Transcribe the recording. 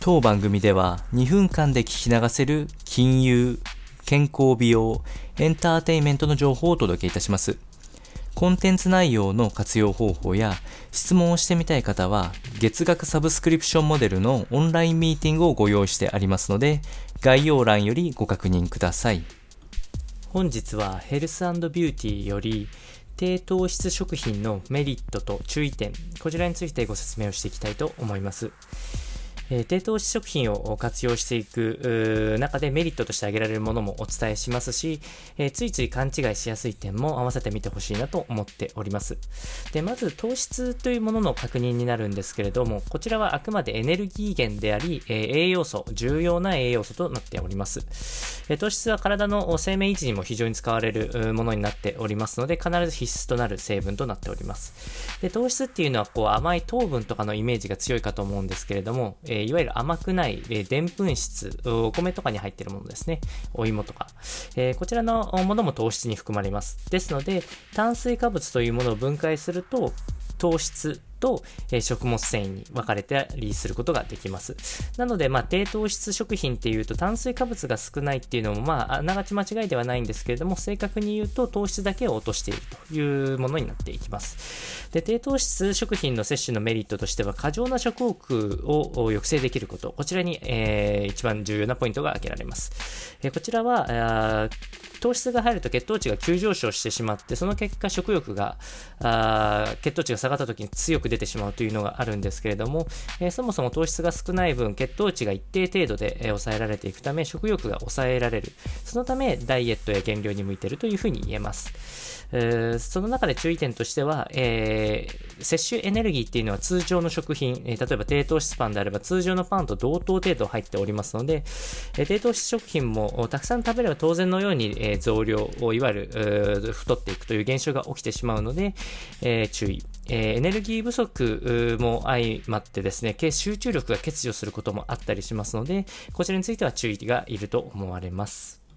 当番組では2分間で聞き流せる金融、健康美容、エンターテインメントの情報をお届けいたします。コンテンツ内容の活用方法や質問をしてみたい方は月額サブスクリプションモデルのオンラインミーティングをご用意してありますので概要欄よりご確認ください。本日はヘルスビューティーより低糖質食品のメリットと注意点、こちらについてご説明をしていきたいと思います。え、低糖質食品を活用していく中でメリットとして挙げられるものもお伝えしますし、えー、ついつい勘違いしやすい点も合わせてみてほしいなと思っております。で、まず糖質というものの確認になるんですけれども、こちらはあくまでエネルギー源であり、えー、栄養素、重要な栄養素となっております。え糖質は体の生命維持にも非常に使われるものになっておりますので、必ず必須となる成分となっております。で糖質っていうのはこう甘い糖分とかのイメージが強いかと思うんですけれども、ええいわゆる甘くないでんぷん質、お米とかに入ってるものですね。お芋とか。えこちらのものも糖質に含まれます。ですので、炭水化物というものを分解すると、糖質と、え食物繊維に分かれたりすることができます。なので、まあ、低糖質食品っていうと炭水化物が少ないっていうのも、まあ、あながち間違いではないんですけれども、正確に言うと糖質だけを落としているというものになっていきます。で、低糖質食品の摂取のメリットとしては、過剰な食欲を抑制できること、こちらに、えー、一番重要なポイントが挙げられます。えー、こちらは、糖質が入ると血糖値が急上昇してしまって、その結果食欲が、血糖値が下がった時に強く出てしまうというのがあるんですけれども、え、そもそも糖質が少ない分、血糖値が一定程度で、え、抑えられていくため、食欲が抑えられる。そのため、ダイエットや減量に向いているというふうに言えます。えー、その中で注意点としては、えー、摂取エネルギーっていうのは通常の食品、えー、例えば低糖質パンであれば通常のパンと同等程度入っておりますので、え、低糖質食品もたくさん食べれば当然のように、え、増量をいわゆる、太っていくという現象が起きてしまうので、え、注意。えー、エネルギー不足も相まってですね、集中力が欠如することもあったりしますので、こちらについては注意がいると思われます。